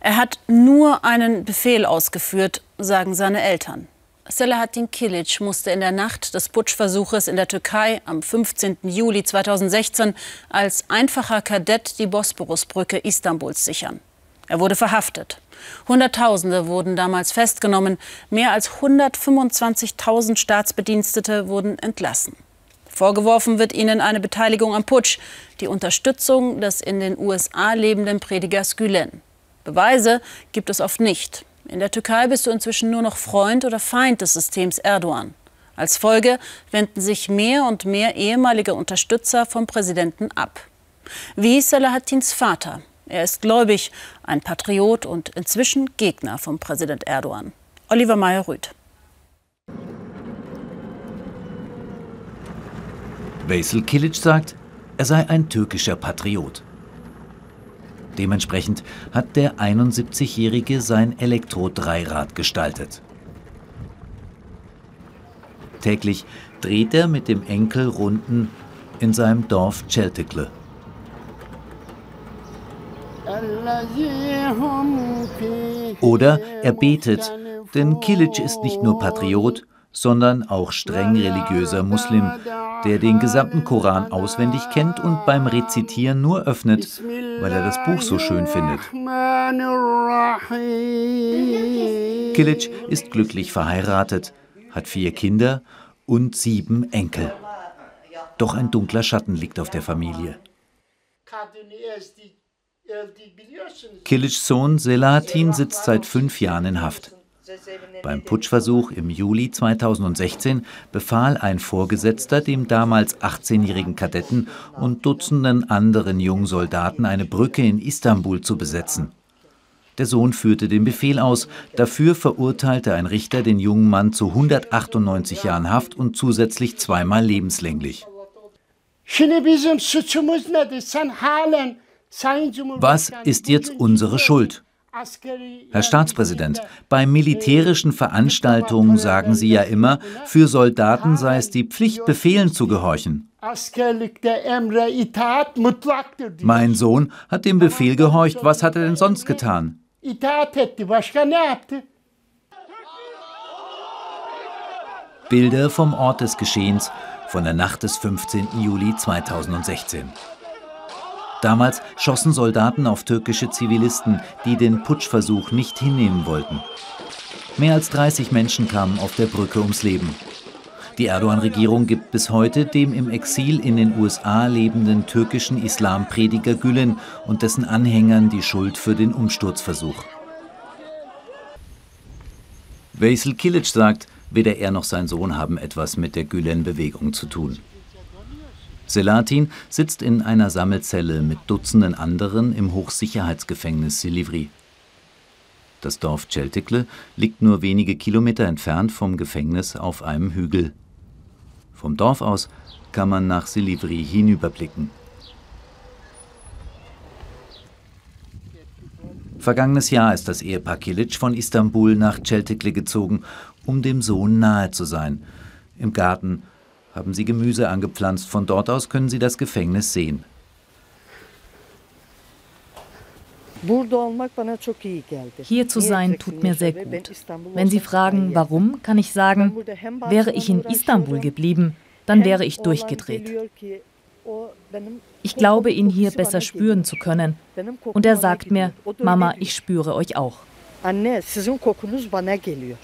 Er hat nur einen Befehl ausgeführt, sagen seine Eltern. Selahattin Kilic musste in der Nacht des Putschversuches in der Türkei am 15. Juli 2016 als einfacher Kadett die Bosporusbrücke Istanbuls sichern. Er wurde verhaftet. Hunderttausende wurden damals festgenommen, mehr als 125.000 Staatsbedienstete wurden entlassen. Vorgeworfen wird ihnen eine Beteiligung am Putsch, die Unterstützung des in den USA lebenden Predigers Gülen. Beweise gibt es oft nicht. In der Türkei bist du inzwischen nur noch Freund oder Feind des Systems Erdogan. Als Folge wenden sich mehr und mehr ehemalige Unterstützer vom Präsidenten ab. Wie Selahattins Vater. Er ist gläubig, ein Patriot und inzwischen Gegner von Präsident Erdogan. Oliver Meyer-Rüth. Veysel Kilic sagt, er sei ein türkischer Patriot. Dementsprechend hat der 71-Jährige sein Elektro-Dreirad gestaltet. Täglich dreht er mit dem Enkel Runden in seinem Dorf Celtekle. Oder er betet, denn Kilic ist nicht nur Patriot, sondern auch streng religiöser Muslim, der den gesamten Koran auswendig kennt und beim Rezitieren nur öffnet, weil er das Buch so schön findet. Kilic ist glücklich verheiratet, hat vier Kinder und sieben Enkel. Doch ein dunkler Schatten liegt auf der Familie. Kilics Sohn Selahattin sitzt seit fünf Jahren in Haft. Beim Putschversuch im Juli 2016 befahl ein Vorgesetzter dem damals 18-jährigen Kadetten und Dutzenden anderen jungen Soldaten eine Brücke in Istanbul zu besetzen. Der Sohn führte den Befehl aus. Dafür verurteilte ein Richter den jungen Mann zu 198 Jahren Haft und zusätzlich zweimal lebenslänglich. Was ist jetzt unsere Schuld? Herr Staatspräsident, bei militärischen Veranstaltungen sagen Sie ja immer, für Soldaten sei es die Pflicht, Befehlen zu gehorchen. Mein Sohn hat dem Befehl gehorcht. Was hat er denn sonst getan? Bilder vom Ort des Geschehens von der Nacht des 15. Juli 2016. Damals schossen Soldaten auf türkische Zivilisten, die den Putschversuch nicht hinnehmen wollten. Mehr als 30 Menschen kamen auf der Brücke ums Leben. Die Erdogan-Regierung gibt bis heute dem im Exil in den USA lebenden türkischen Islamprediger Gülen und dessen Anhängern die Schuld für den Umsturzversuch. Veysel Kilic sagt, weder er noch sein Sohn haben etwas mit der Gülen-Bewegung zu tun. Selatin sitzt in einer Sammelzelle mit Dutzenden anderen im Hochsicherheitsgefängnis Silivri. Das Dorf Celtikle liegt nur wenige Kilometer entfernt vom Gefängnis auf einem Hügel. Vom Dorf aus kann man nach Silivri hinüberblicken. Vergangenes Jahr ist das Ehepaar Kilic von Istanbul nach Celtikle gezogen, um dem Sohn nahe zu sein. Im Garten haben sie Gemüse angepflanzt. Von dort aus können sie das Gefängnis sehen. Hier zu sein tut mir sehr gut. Wenn Sie fragen, warum, kann ich sagen, wäre ich in Istanbul geblieben, dann wäre ich durchgedreht. Ich glaube, ihn hier besser spüren zu können. Und er sagt mir, Mama, ich spüre euch auch. Anne, sizin kokunuz bana geliyor.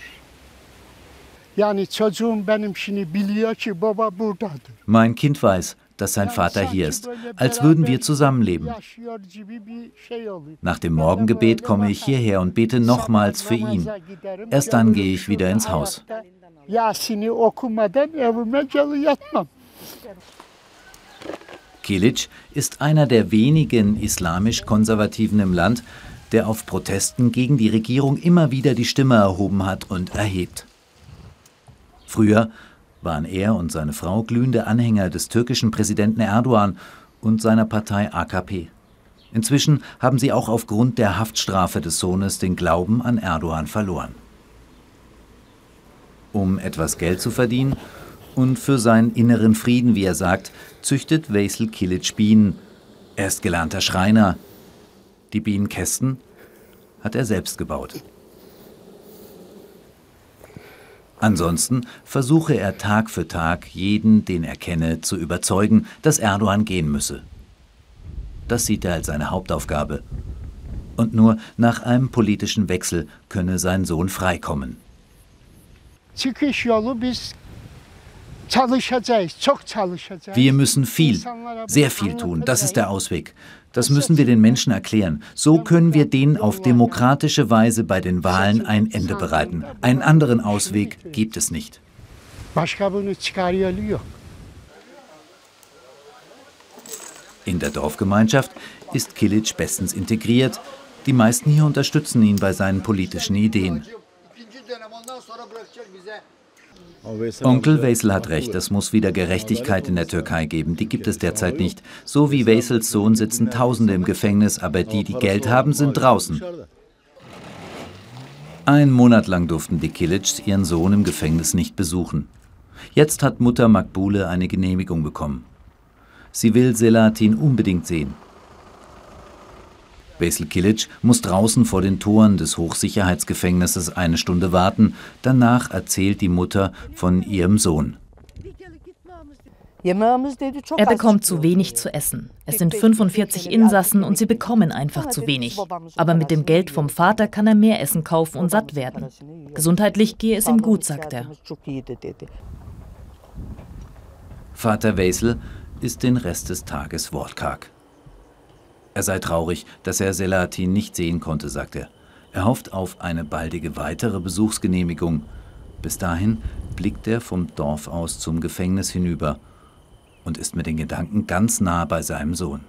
Mein Kind weiß, dass sein Vater hier ist, als würden wir zusammenleben. Nach dem Morgengebet komme ich hierher und bete nochmals für ihn. Erst dann gehe ich wieder ins Haus. Kilic ist einer der wenigen islamisch-konservativen im Land, der auf Protesten gegen die Regierung immer wieder die Stimme erhoben hat und erhebt. Früher waren er und seine Frau glühende Anhänger des türkischen Präsidenten Erdogan und seiner Partei AKP. Inzwischen haben sie auch aufgrund der Haftstrafe des Sohnes den Glauben an Erdogan verloren. Um etwas Geld zu verdienen und für seinen inneren Frieden, wie er sagt, züchtet Veysel Kilic Bienen. Er ist gelernter Schreiner. Die Bienenkästen hat er selbst gebaut. Ansonsten versuche er Tag für Tag, jeden, den er kenne, zu überzeugen, dass Erdogan gehen müsse. Das sieht er als seine Hauptaufgabe. Und nur nach einem politischen Wechsel könne sein Sohn freikommen. Wir müssen viel, sehr viel tun. Das ist der Ausweg. Das müssen wir den Menschen erklären. So können wir denen auf demokratische Weise bei den Wahlen ein Ende bereiten. Einen anderen Ausweg gibt es nicht. In der Dorfgemeinschaft ist Kilic bestens integriert. Die meisten hier unterstützen ihn bei seinen politischen Ideen. Onkel Weisel hat recht, es muss wieder Gerechtigkeit in der Türkei geben. Die gibt es derzeit nicht. So wie Weisels Sohn sitzen Tausende im Gefängnis, aber die, die Geld haben, sind draußen. Ein Monat lang durften die Kilics ihren Sohn im Gefängnis nicht besuchen. Jetzt hat Mutter Makbule eine Genehmigung bekommen. Sie will Selatin unbedingt sehen. Vesel Kilic muss draußen vor den Toren des Hochsicherheitsgefängnisses eine Stunde warten. Danach erzählt die Mutter von ihrem Sohn. Er bekommt zu wenig zu essen. Es sind 45 Insassen und sie bekommen einfach zu wenig. Aber mit dem Geld vom Vater kann er mehr Essen kaufen und satt werden. Gesundheitlich gehe es ihm gut, sagt er. Vater Wesel ist den Rest des Tages wortkarg. Er sei traurig, dass er Selahattin nicht sehen konnte, sagt er. Er hofft auf eine baldige weitere Besuchsgenehmigung. Bis dahin blickt er vom Dorf aus zum Gefängnis hinüber und ist mit den Gedanken ganz nah bei seinem Sohn.